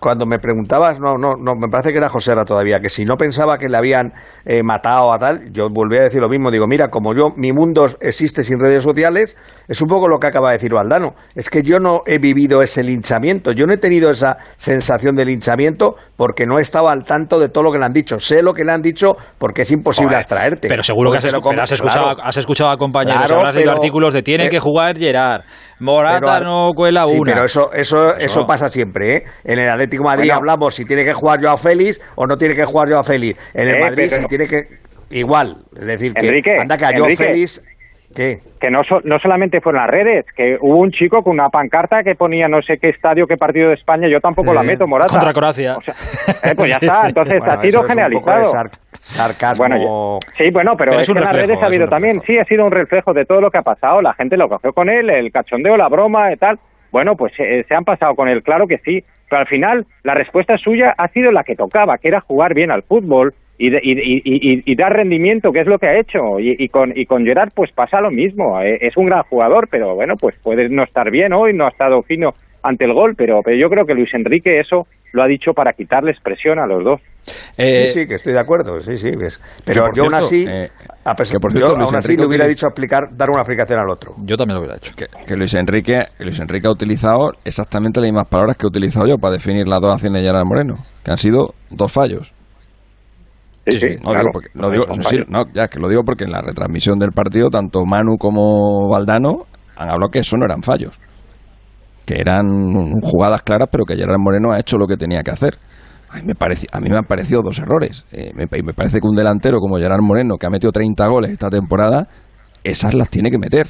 cuando me preguntabas, no, no, no, me parece que era José Ra todavía, que si no pensaba que le habían eh, matado a tal, yo volví a decir lo mismo, digo, mira, como yo, mi mundo existe sin redes sociales, es un poco lo que acaba de decir Valdano, es que yo no he vivido ese linchamiento, yo no he tenido esa sensación de linchamiento porque no estaba al tanto de todo lo que le han dicho, sé lo que le han dicho porque es imposible abstraerte. Pero seguro que has, escuchado, has, escuchado, a compañeros, claro, habrás leído artículos de tiene que jugar Gerard, Morata no cuela sí, una. pero eso, eso, eso pasa siempre, ¿eh? En el Atlético Madrid hablamos si tiene que jugar Joao Félix o no tiene que jugar Joao Félix. En el Madrid si tiene que... Igual, es decir, que anda que a Joao Félix... ¿Qué? Que no, no solamente fueron las redes, que hubo un chico con una pancarta que ponía no sé qué estadio, qué partido de España, yo tampoco la meto, Morata. Contra Croacia. eh, pues ya <laughs> está, entonces ha sido generalizado. sarcasmo. Bueno, sí, bueno, pero, es, que en las redes ha habido también, sí, ha sido un reflejo de todo lo que ha pasado, la gente lo cogió con él, el cachondeo, la broma y tal. Bueno, pues eh, se han pasado con él, claro que sí, pero al final la respuesta suya ha sido la que tocaba, que era jugar bien al fútbol y, y, dar rendimiento, que es lo que ha hecho. Y, con, y con Gerard pues pasa lo mismo. Eh, es un gran jugador, pero bueno, pues puede no estar bien hoy, no ha estado fino ante el gol, pero, pero yo creo que Luis Enrique eso lo ha dicho para quitarles presión a los dos. Eh, sí, sí, que estoy de acuerdo, sí, sí. Pero yo aún así, eh, aún así le hubiera dicho explicar, dar una explicación al otro. Yo también lo hubiera hecho. Que, Luis Enrique Luis Enrique ha utilizado exactamente las mismas palabras que he utilizado yo para definir las dos acciones de Gerard Moreno, que han sido dos fallos. Sí, sí, No, claro. digo porque, lo digo, Con sí, fallos. no, ya que lo digo porque en la retransmisión del partido tanto Manu como Valdano han hablado que eso no eran fallos, que eran jugadas claras, pero que Gerard Moreno ha hecho lo que tenía que hacer. A mí me, parece, a mí me han parecido dos errores. Eh, me, y me parece que un delantero como Gerard Moreno, que ha metido 30 goles esta temporada, esas las tiene que meter.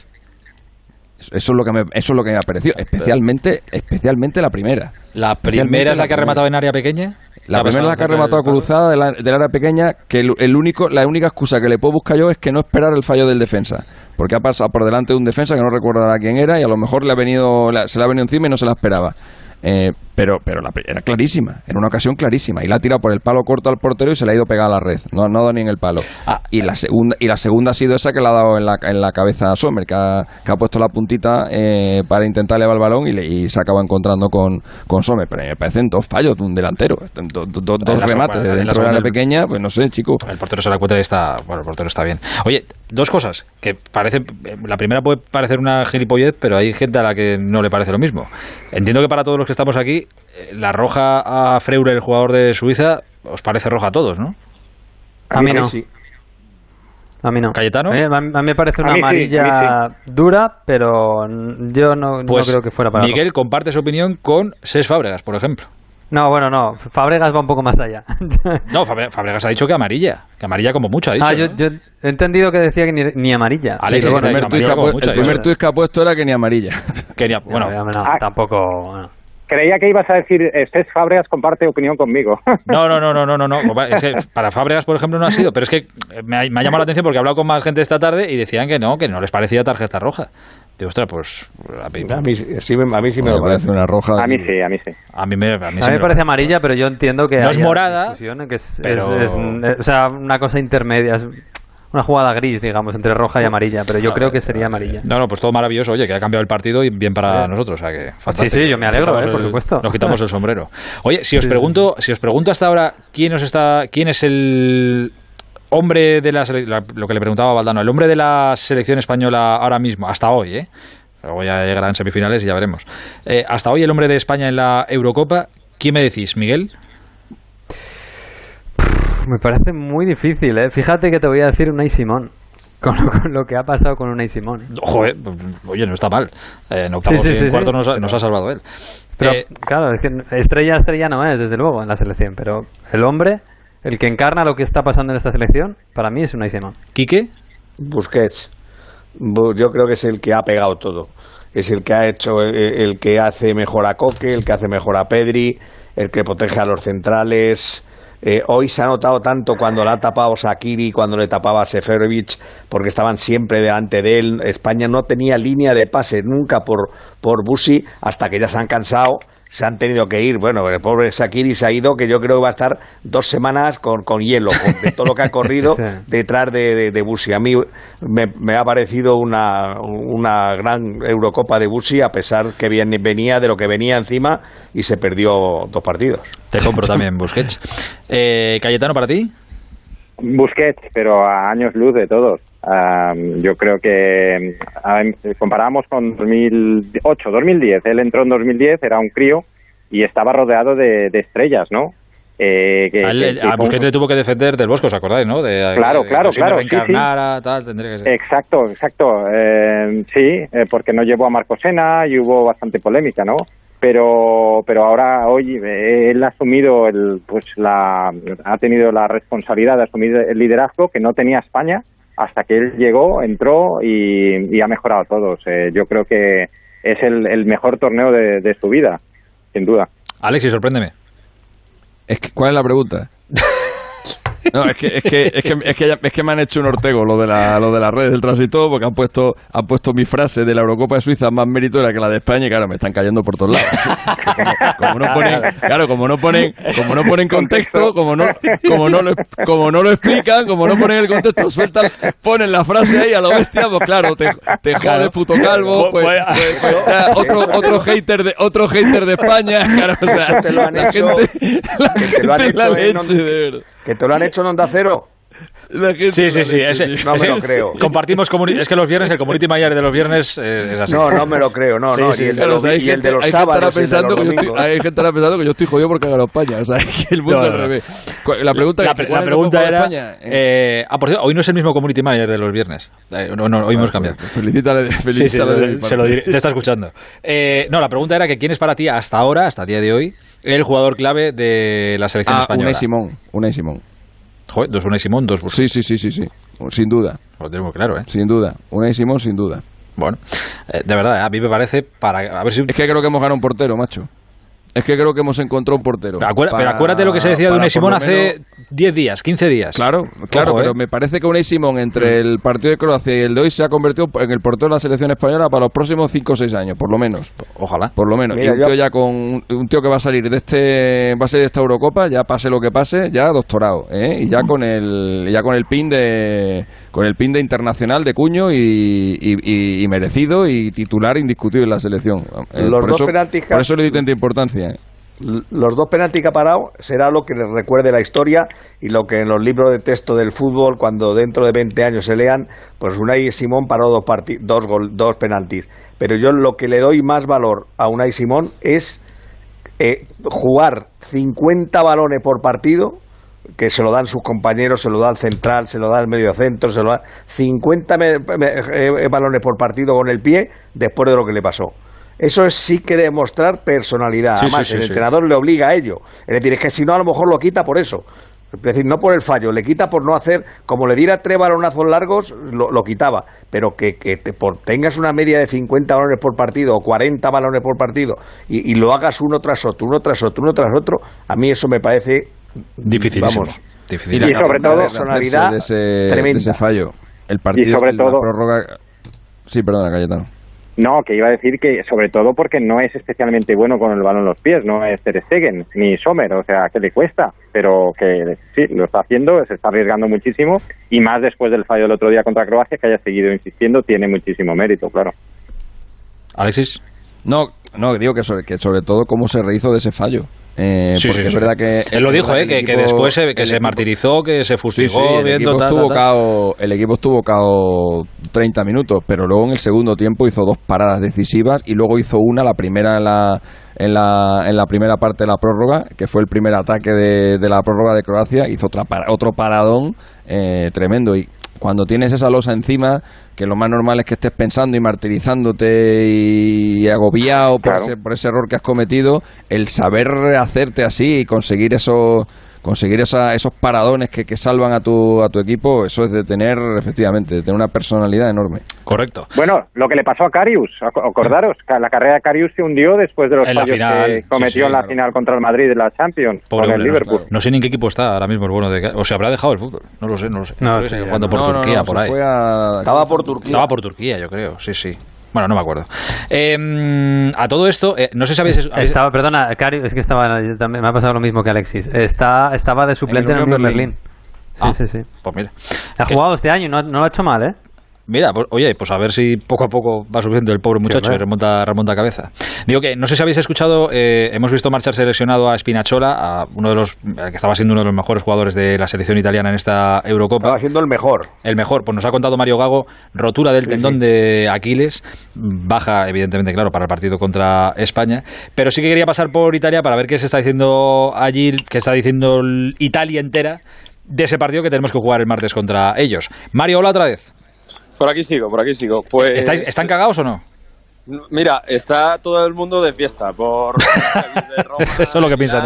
Eso es lo que me, eso es lo que me ha parecido, especialmente, especialmente la primera. La primera es la que ha rematado en área pequeña. La ¿Qué ha primera es la que ha rematado cruzada del, del área pequeña, que el, el único, la única excusa que le puedo buscar yo es que no esperar el fallo del defensa. Porque ha pasado por delante de un defensa que no recordará quién era y a lo mejor le ha venido, la- se le ha venido encima y no se la esperaba. Eh, pero pero la, era clarísima, era una ocasión clarísima. Y la ha tirado por el palo corto al portero y se le ha ido pegada a la red. No, no ha dado ni en el palo. Ah. y, la segunda, y la segunda ha sido esa que le ha dado en la, en la cabeza a Sommer, que ha, que ha puesto la puntita eh, para intentar elevar el balón y, le- y se acaba encontrando con, con Sommer. Pero me parecen dos fallos de un delantero. Do- do- do- dos la remates de en la dentro área segunda- pequeña, pues no sé, chico. El portero se la cuenta y está. Bueno, el portero está bien. Oye, dos cosas que parece. La primera puede parecer una gilipollez, pero hay gente a la que no le parece lo mismo. Entiendo que para todos los que estamos aquí, eh, la roja a Freure, el jugador de Suiza, os parece roja a todos, ¿no? A mí no. sí. A mí no. ¿Cayetano? Eh, a mí me parece una sí, amarilla dura, pero yo no, no Pues creo que fuera para Miguel comparte su opinión con Ses Fábregas, por ejemplo. No, bueno, no. Fabregas va un poco más allá. <laughs> No, Fabre- Fábregas ha dicho que amarilla. Que amarilla como mucho, ha dicho. ah, yo, ¿no? yo he entendido que decía que ni, ni amarilla. Alex, pero sí, bueno, el primer tuit que ha que puesto era que ni amarilla. Quería- bueno, no, no, tampoco. bueno. Creía que ibas a decir, Estés Fábregas comparte opinión conmigo. <laughs> No, no, no, no, no, no, no. Es que para Fábregas, por ejemplo, no ha sido. Pero es que me ha, me ha llamado la atención porque he hablado con más gente esta tarde y decían que no, que no les parecía tarjeta roja. Digo, ostras, pues a mí, A mí, sí me- a mí sí me me lo parece. parece una roja. a mí sí, a mí sí. a mí me, a mí sí A mí me me parece amarilla, pero yo entiendo que No es morada, que es, pero- es- es- o sea, una cosa intermedia, es una jugada gris, digamos, entre roja y amarilla, pero yo creo que sería amarilla. No, no, pues todo maravilloso. Oye, que ha cambiado el partido y bien para nosotros. O sea que fantástico. sí, yo me alegro, Nos quitamos eh, por el- supuesto. Nos quitamos el sombrero. Oye, si os Sí, sí. pregunto, si os pregunto hasta ahora quién os está, quién es el hombre de la, lo que le preguntaba a Valdano, el hombre de la selección española ahora mismo, hasta hoy, ¿eh? Luego ya llegarán semifinales y ya veremos. Eh, hasta hoy el hombre de España en la Eurocopa, ¿quién me decís, Miguel? Me parece muy difícil, ¿eh? Fíjate que te voy a decir Unai Simón. <laughs> Con lo, con lo que ha pasado con Unai Simón. ¿eh? Joder, oye, no está mal. Eh, en octavos Sí, sí, y en sí, cuartos sí. nos, ha, nos ha salvado él. Pero, Eh, claro, es que estrella, estrella no es, desde luego, en la selección. Pero el hombre, el que encarna lo que está pasando en esta selección, para mí es Unai Simón. ¿Quique? Busquets. Bu- Yo creo que es el que ha pegado todo. Es el que ha hecho, el, el que hace mejor a Coque, el que hace mejor a Pedri, el que protege a los centrales. Eh, hoy se ha notado tanto cuando le ha tapado Sakiri, cuando le tapaba Seferovic, porque estaban siempre delante de él. España no tenía línea de pase nunca por, por Busi, hasta que ya se han cansado, se han tenido que ir. Bueno, el pobre Sakiri se ha ido, que yo creo que va a estar dos semanas con, con hielo, con- de todo lo que ha corrido <laughs> detrás de, de, de Busi. A mí me, me ha parecido una, una gran Eurocopa de Busi, a pesar que bien- venía de lo que venía encima y se perdió dos partidos. Te compro también Busquets. Eh, Cayetano, ¿para ti? Busquets, pero a años luz de todos. Am, yo creo que am, comparamos con 2008, 2010. Él entró en 2010, era un crío y estaba rodeado de, de estrellas, ¿no? Eh, que- A, él- que- a que- Busquets le tuvo que defender del Bosco, ¿os acordáis, no? De, Claro, de- claro, claro, sí, sí. tal, tendría que ser. Exacto, exacto. Eh, sí, eh, porque no llevó a Marcosena y hubo bastante polémica, ¿no? Pero, pero ahora hoy eh, él ha asumido el, pues la, ha tenido la responsabilidad de asumir el liderazgo que no tenía España hasta que él llegó, entró y, y ha mejorado a todos. Eh, yo creo que es el, el mejor torneo de, de su vida, sin duda. Alexis, sorpréndeme. Es que, ¿Cuál es la pregunta? <laughs> No, es que, es que, es que, es que, ya- es que me han hecho un ortego lo de la, lo de las redes del tránsito porque han puesto, han puesto mi frase de la Eurocopa de Suiza más meritora que la de España y claro, me están cayendo por todos lados. Como, <laughs> como no ponen, claro, como no ponen, como no ponen contexto, como no, como no lo, como no lo explican, como no ponen el contexto, sueltan, ponen la frase ahí a lo bestia, pues claro, te, te jodes, puto calvo, pues, pues- pues ya, otro, otro hater de, otro hater de España, claro, o sea, Eso te lo han la gente, la que te lo han gente es la en leche, de verdad. Que te lo han hecho en Onda Cero. sí, sí, sí. no me lo creo. Compartimos es que los viernes, el community manager de los viernes eh, es así. No, no me lo creo, no, no. y el de los, y el de los sábados. Pensando que yo estoy, hay gente estará pensando que yo estoy jodido porque hago España. O sea, <laughs> el mundo al revés. La pregunta, la, la pregunta era. España? Eh, ah, por cierto, hoy no es el mismo community manager de los viernes. Eh, no, no, hoy hemos cambiado. Felicítale, felicítale. se lo diré, te está escuchando. Eh, no, la pregunta era que quién es para ti hasta ahora, hasta el día de hoy, el jugador clave de la selección ah, española. Unai Simón. Unai Simón. Joder, dos Unai Simón, dos Sí, sí, sí, sí, sí. Sin duda. Lo tenemos claro, ¿eh? Sin duda. Unai Simón, sin duda. Bueno, eh, de verdad, a mí me parece para a ver si es que creo que hemos ganado un portero, macho. Es que creo que hemos encontrado un portero. Pero, acuérdate lo que se decía de Unai Simón hace 10 días, 15 días. Claro, claro, pero ¿eh? me parece que Unai Simón entre el partido de Croacia y el de hoy se ha convertido en el portero de la selección española para los próximos 5 o 6 años, por lo menos. Ojalá. Por lo menos. y un tío ya con un tío que va a salir de este va a salir de esta Eurocopa, ya pase lo que pase, ya doctorado, ¿eh? Y ya con el ya con el pin de con el pin de internacional de cuño y, merecido y titular indiscutible en la selección. Eh, Los por, dos eso, por eso le doy tanta importancia. Los dos penaltis que ha parado será lo que le recuerde la historia y lo que en los libros de texto del fútbol, cuando dentro de 20 años se lean, pues Unai Simón paró dos, dos, dos penaltis. Pero yo lo que le doy más valor a Unai Simón es eh, jugar 50 balones por partido que se lo dan sus compañeros, se lo da el central, se lo da el medio centro, se lo da 50 eh, balones por partido con el pie después de lo que le pasó. Eso es sí que demostrar personalidad. Además, el entrenador le obliga a ello. Es decir, es que si no, a lo mejor lo quita por eso. Es decir, no por el fallo, le quita por no hacer, como le diera tres balonazos largos, lo, quitaba. Pero que, que te, por, tengas una media de 50 balones por partido o 40 balones por partido y, lo hagas uno tras otro, uno tras otro, uno tras otro, a mí eso me parece difícil. Vamos, difícil. Y, sobre todo, personalidad tremenda. ese fallo. El partido, y sobre todo, prórroga... Sí, perdona, Cayetano. No, que iba a decir que sobre todo porque no es especialmente bueno con el balón en los pies, no es Ter Stegen ni Sommer, o sea, que le cuesta, pero que sí, lo está haciendo, se está arriesgando muchísimo y más después del fallo del otro día contra Croacia, que haya seguido insistiendo, tiene muchísimo mérito, claro. Alexis. No, no, digo que sobre, que sobre todo cómo se rehizo de ese fallo. Eh, porque es verdad que... Él lo dijo, eh, que, después se, que se martirizó, que se fustigó el Equipo estuvo Cao, el equipo estuvo cao 30 minutos, pero luego en el segundo tiempo hizo dos paradas decisivas y luego hizo una, la primera en la, en la, en la primera parte de la prórroga, que fue el primer ataque de, de la prórroga de Croacia, hizo otra, otro paradón eh, tremendo. Y cuando tienes esa losa encima, que lo más normal es que estés pensando y martirizándote y agobiado por, ese, por ese error que has cometido, el saber hacerte así y conseguir eso conseguir esa, esos paradones que, que, salvan a tu, a tu equipo, eso es de tener, efectivamente, de tener una personalidad enorme. Correcto. Bueno, lo que le pasó a Carius, acordaros, la carrera de Carius se hundió después de los fallos que cometió en la final contra el Madrid de la Champions, con el Liverpool. No sé ni en qué equipo está ahora mismo el bueno de O se habrá dejado el fútbol, no lo sé, no lo sé. No, sé, por Turquía, por ahí. Estaba por Turquía. Estaba por Turquía, yo creo, sí, sí. Bueno, no me acuerdo. Em, a todo esto, eh, no sé si habéis... Estaba, perdona, Cari, es que estaba, también me ha pasado lo mismo que Alexis. Está, estaba de suplente en el Unión Berlín. Sí, ah, sí, sí. Pues mira. Ha jugado este año, no, no lo ha hecho mal, ¿eh? Mira, pues, oye, pues a ver si poco a poco va subiendo el pobre muchacho y remonta, remonta cabeza. Digo que, no sé si habéis escuchado, eh, hemos visto marchar seleccionado a Spinazzola, a uno de los, que estaba siendo uno de los mejores jugadores de la selección italiana en esta Eurocopa. Estaba siendo el mejor. El mejor, pues nos ha contado Mario Gago, rotura del tendón de Aquiles, baja, evidentemente, claro, para el partido contra España, pero sí que quería pasar por Italia para ver qué se está diciendo allí, qué está diciendo Italia entera de ese partido que tenemos que jugar el martes contra ellos. Mario, hola otra vez. Por aquí sigo, por aquí sigo. Pues, ¿Están cagados o no? Mira, está todo el mundo de fiesta por <laughs> <laughs> Eso es lo que piensan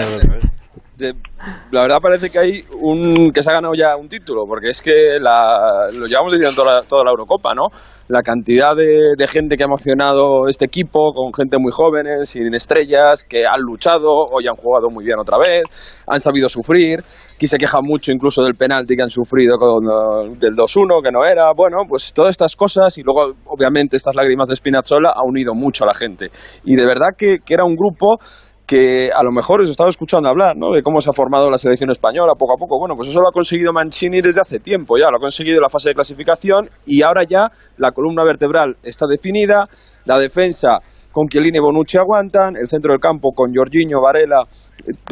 la verdad parece que hay un que se ha ganado ya un título, porque es que lo llevamos diciendo toda la, toda la Eurocopa, ¿no? La cantidad de, gente que ha emocionado este equipo, con gente muy jóvenes, sin estrellas, que han luchado, hoy han jugado muy bien otra vez, han sabido sufrir, aquí se queja mucho incluso del penalti que han sufrido con, uh, del 2-1, que no era, bueno, pues todas estas cosas y luego obviamente estas lágrimas de Spinazzola ha unido mucho a la gente. Y de verdad que, que era un grupo que a lo mejor os estaba escuchando hablar, ¿no? De cómo se ha formado la selección española poco a poco. Bueno, pues eso lo ha conseguido Mancini desde hace tiempo ya, lo ha conseguido la fase de clasificación y ahora ya la columna vertebral está definida, la defensa con Chiellini y Bonucci aguantan, el centro del campo con Jorginho, Varela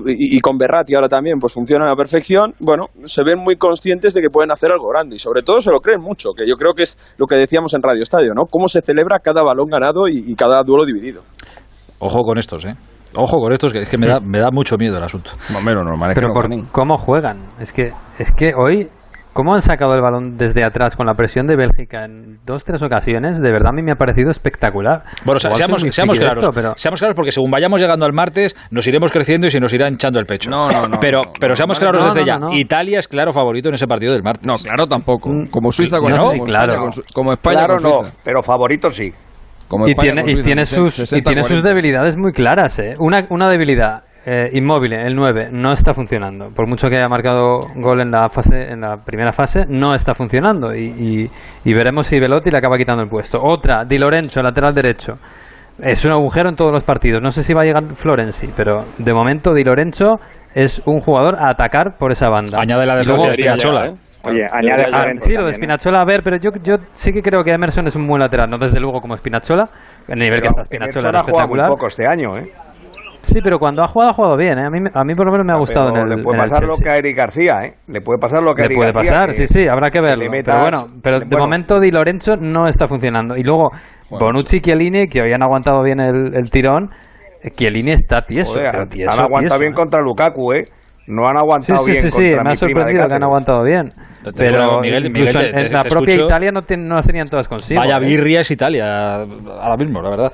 y, con Berratti ahora también, pues funciona a la perfección. Bueno, se ven muy conscientes de que pueden hacer algo grande y sobre todo se lo creen mucho, que yo creo que es lo que decíamos en Radio Estadio, ¿no? Cómo se celebra cada balón ganado y cada duelo dividido. Ojo con estos, ¿eh? Ojo con estos, que es que me, da, me da mucho miedo el asunto. Bueno, normal es Pero que no por cómo juegan. Es que, es que hoy, cómo han sacado el balón desde atrás con la presión de Bélgica en dos, tres ocasiones, de verdad a mí me ha parecido espectacular. Bueno, o sea, seamos, seamos claros, esto, pero- seamos claros porque según vayamos llegando al martes nos iremos creciendo y se nos irá hinchando el pecho. No, no, no, Pero, no, pero seamos no, claros no, desde no, ya. no, no. Italia es claro favorito en ese partido del martes. No, claro tampoco. Mm, Como Suiza con, como sí, claro. como España Claro con no, pero favorito sí. Como y España tiene, y tiene 60, sus, y 60, tiene sus 40. debilidades muy claras. ¿eh? Una, una debilidad eh, inmóvil, el 9, no está funcionando. Por mucho que haya marcado gol en la fase en la primera fase, no está funcionando. Y, y- y veremos si Velotti le acaba quitando el puesto. Otra, Di Lorenzo, lateral derecho. Es un agujero en todos los partidos. No sé si va a llegar Florenzi, pero de momento Di Lorenzo es un jugador a atacar por esa banda. Añade la de luego- Spinazzola, ¿eh? Oye, añade Ah, Lorenzo sí, lo de ¿eh? Spinazzola, a ver, pero yo, yo sí que creo que Emerson es un buen lateral, no desde luego como Spinazzola, en el nivel que está Spinazzola ha jugado muy espectacular. poco este año, ¿eh? Sí, pero cuando ha jugado, ha jugado bien, ¿eh? A mí, a mí por lo menos me ha gustado Pero en el le puede en el pasar lo que a Eric García, ¿eh? Le puede pasar lo que a Le Eric puede García, pasar, sí, sí, habrá que le verlo. metas- pero bueno, pero de bueno, momento Di Lorenzo no está funcionando. Y luego Bonucci y Chiellini, que hoy han aguantado bien el, el tirón, eh, Chiellini está tieso. joder, tieso, han aguantado tieso, bien ¿eh? contra Lukaku, ¿eh? No han Sí, aguantado sí, bien sí, sí, contra me ha sorprendido que han aguantado bien. Te- Pero digo, Miguel, incluso Miguel, en, te- en te- la propia escucho. Italia no, tienen- no las tenían todas consigo. Vaya ¿eh? birria es Italia ahora mismo, la verdad.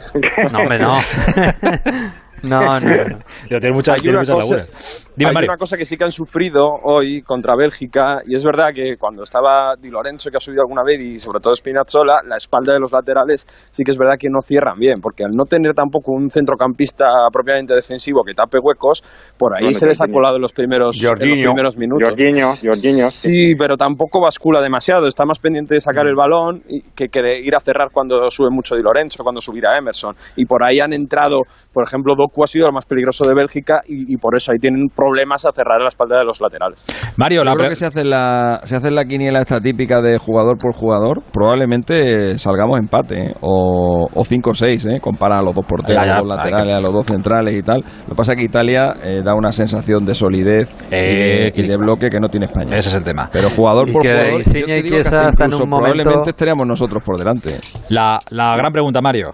No, hombre, no. <laughs> no, no, no. <laughs> Yo tengo muchas, Hay tiene una muchas cosa- lagunas. Dime, Hay Mario. una cosa que sí que han sufrido hoy contra Bélgica y es verdad que cuando estaba Di Lorenzo que ha subido alguna vez y sobre todo Spinazzola, la espalda de los laterales sí que es verdad que no cierran bien porque al no tener tampoco un centrocampista propiamente defensivo que tape huecos, por ahí Bueno, se les ha colado en los primeros, en los primeros minutos. Jorginho, Jorginho. Sí, pero tampoco bascula demasiado. Está más pendiente de sacar el balón y que, que de ir a cerrar cuando sube mucho Di Lorenzo, cuando subirá Emerson. Y por ahí han entrado, por ejemplo, Doku ha sido el más peligroso de Bélgica y, y por eso ahí tienen problemas a cerrar la espalda de los laterales. Mario, la creo que si hace la, si hace la quiniela esta típica de jugador por jugador, probablemente salgamos empate, ¿eh? o, o 5-6, ¿eh? compara a los dos porteros, a los hay laterales, que- a los dos centrales y tal. Lo que pasa es que Italia eh, da una sensación de solidez y de- Eh, y, de, bloque que no tiene España. Ese es el tema. Pero jugador Y por que jugador, yo Insigne te y digo que Chiesa hasta están en incluso un momento- probablemente estaríamos nosotros por delante. La, la gran pregunta, Mario.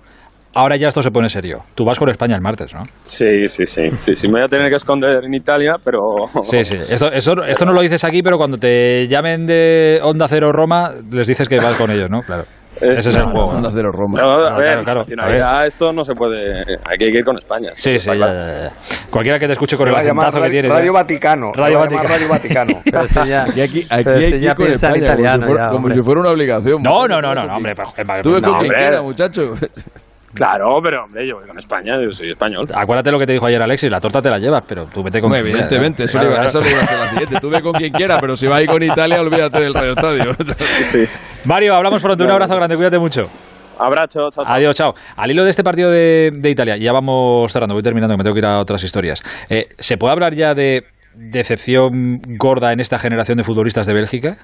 Ahora ya esto se pone serio. Tú vas con España el martes, ¿no? Sí, sí, sí. Sí, sí, me voy a tener que esconder en Italia, pero... <laughs> Sí, sí. Esto, eso- esto no lo dices aquí, pero cuando te llamen de Onda Cero Roma, les dices que vas con ellos, ¿no? Claro. Ese es el juego. Onda cero Roma. No, a Claro, ver, claro, claro. nacionalidad, esto no se puede... Hay que ir con España. Sí, sí, ya, ya, ya. Cualquiera que te escuche con el a acentazo que Radio, tienes. Radio ¿eh? Vaticano. Radio a Vaticano. Radio Vaticano. <laughs> Y aquí, aquí hay que ya ir con España, italiano, como, si fuera, ya, como hombre. si fuera una obligación. No, no, no, no, hombre. pa- Tú ves con quien quiera, muchacho. <laughs> Claro, pero hombre, yo voy con España, yo soy español. Acuérdate lo que te dijo ayer Alexis, la torta te la llevas, pero tú vete con Hombre, evidentemente, eso, Claro, le iba, claro. eso le iba a ser la siguiente. Tú ve con quien quiera, pero si vas ahí con Italia, olvídate del Radio Estadio. <laughs> Sí. Mario, hablamos pronto. Un abrazo grande, cuídate mucho. Abrazo, chao, chao. Adiós, chao. Al hilo de este partido de, de Italia, ya vamos cerrando, voy terminando, que me tengo que ir a otras historias. Eh, ¿Se puede hablar ya de decepción gorda en esta generación de futbolistas de Bélgica?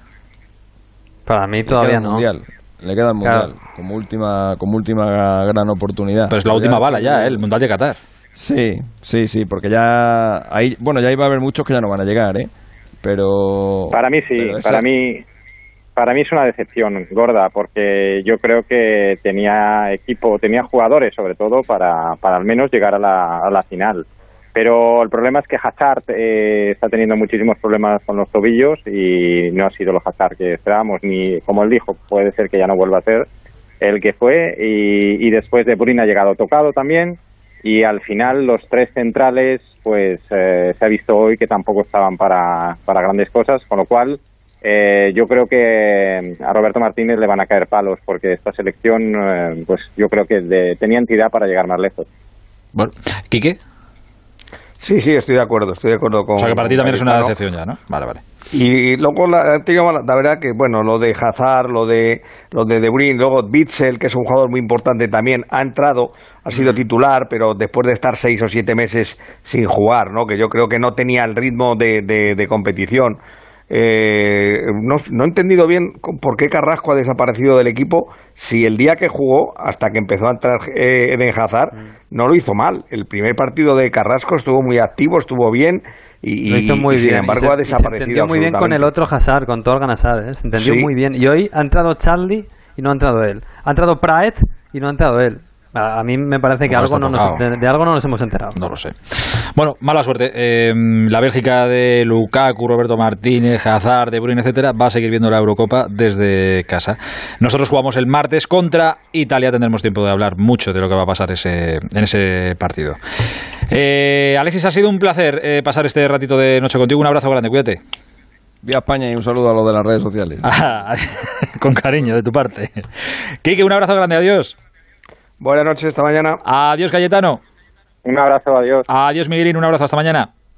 Para mí todavía no. Mundial. Le queda el Claro. Mundial. Como última, como última gran oportunidad. Pues la última bala ya, ¿eh? el Mundial de Qatar. Sí, sí, sí, porque ya ahí, bueno, ya iba a haber muchos que ya no van a llegar, ¿eh? Pero Para mí sí, pero esa- para mí para mí es una decepción gorda porque yo creo que tenía equipo, tenía jugadores sobre todo para, para al menos llegar a la, a la final. Pero el problema es que Hazard eh, está teniendo muchísimos problemas con los tobillos y no ha sido los Hazard que esperábamos, ni como él dijo, puede ser que ya no vuelva a ser el que fue. Y, después de Bruyne ha llegado tocado también. Y al final los tres centrales pues eh, se ha visto hoy que tampoco estaban para, para grandes cosas con lo cual eh, yo creo que a Roberto Martínez le van a caer palos porque esta selección eh, pues yo creo que de- tenía entidad para llegar más lejos. Bueno, ¿Quique? Sí, sí, estoy de acuerdo. Estoy de acuerdo con. O sea que para ti también es una decepción ya, ¿no? Vale, vale. Y luego la, la verdad que bueno, lo de Hazard, lo de lo de De Bruyne, luego Bitzel, que es un jugador muy importante también, ha entrado, ha sido titular, pero después de estar seis o siete meses sin jugar, ¿no? Que yo creo que no tenía el ritmo de, de, de competición. Eh, no, no, he entendido bien por qué Carrasco ha desaparecido del equipo si el día que jugó, hasta que empezó a entrar eh, Eden Hazard, mm. no lo hizo mal. El primer partido de Carrasco estuvo muy activo, estuvo bien y, sin embargo ha desaparecido. Se entendió muy bien con el otro Hazard, con Torgan Hazard, ¿eh? se entendió muy bien. Y hoy ha entrado Charlie y no ha entrado él. Ha entrado Praet y no ha entrado él. A, mí me parece que algo no nos, de, algo no nos hemos enterado. No lo sé. Bueno, mala suerte. Eh, la Bélgica de Lukaku, Roberto Martínez, Hazard, De Bruyne, etcétera, va a seguir viendo la Eurocopa desde casa. Nosotros jugamos el martes contra Italia. Tendremos tiempo de hablar mucho de lo que va a pasar ese, en ese partido. Eh, Alexis, ha sido un placer eh, pasar este ratito de noche contigo. Un abrazo grande, cuídate. Vía España y un saludo a los de las redes sociales. <laughs> con cariño de tu parte. Kike, un abrazo grande, adiós. Buenas noches, hasta mañana. Adiós, Cayetano. Un abrazo, adiós. Adiós, Miguelín, un abrazo, hasta mañana.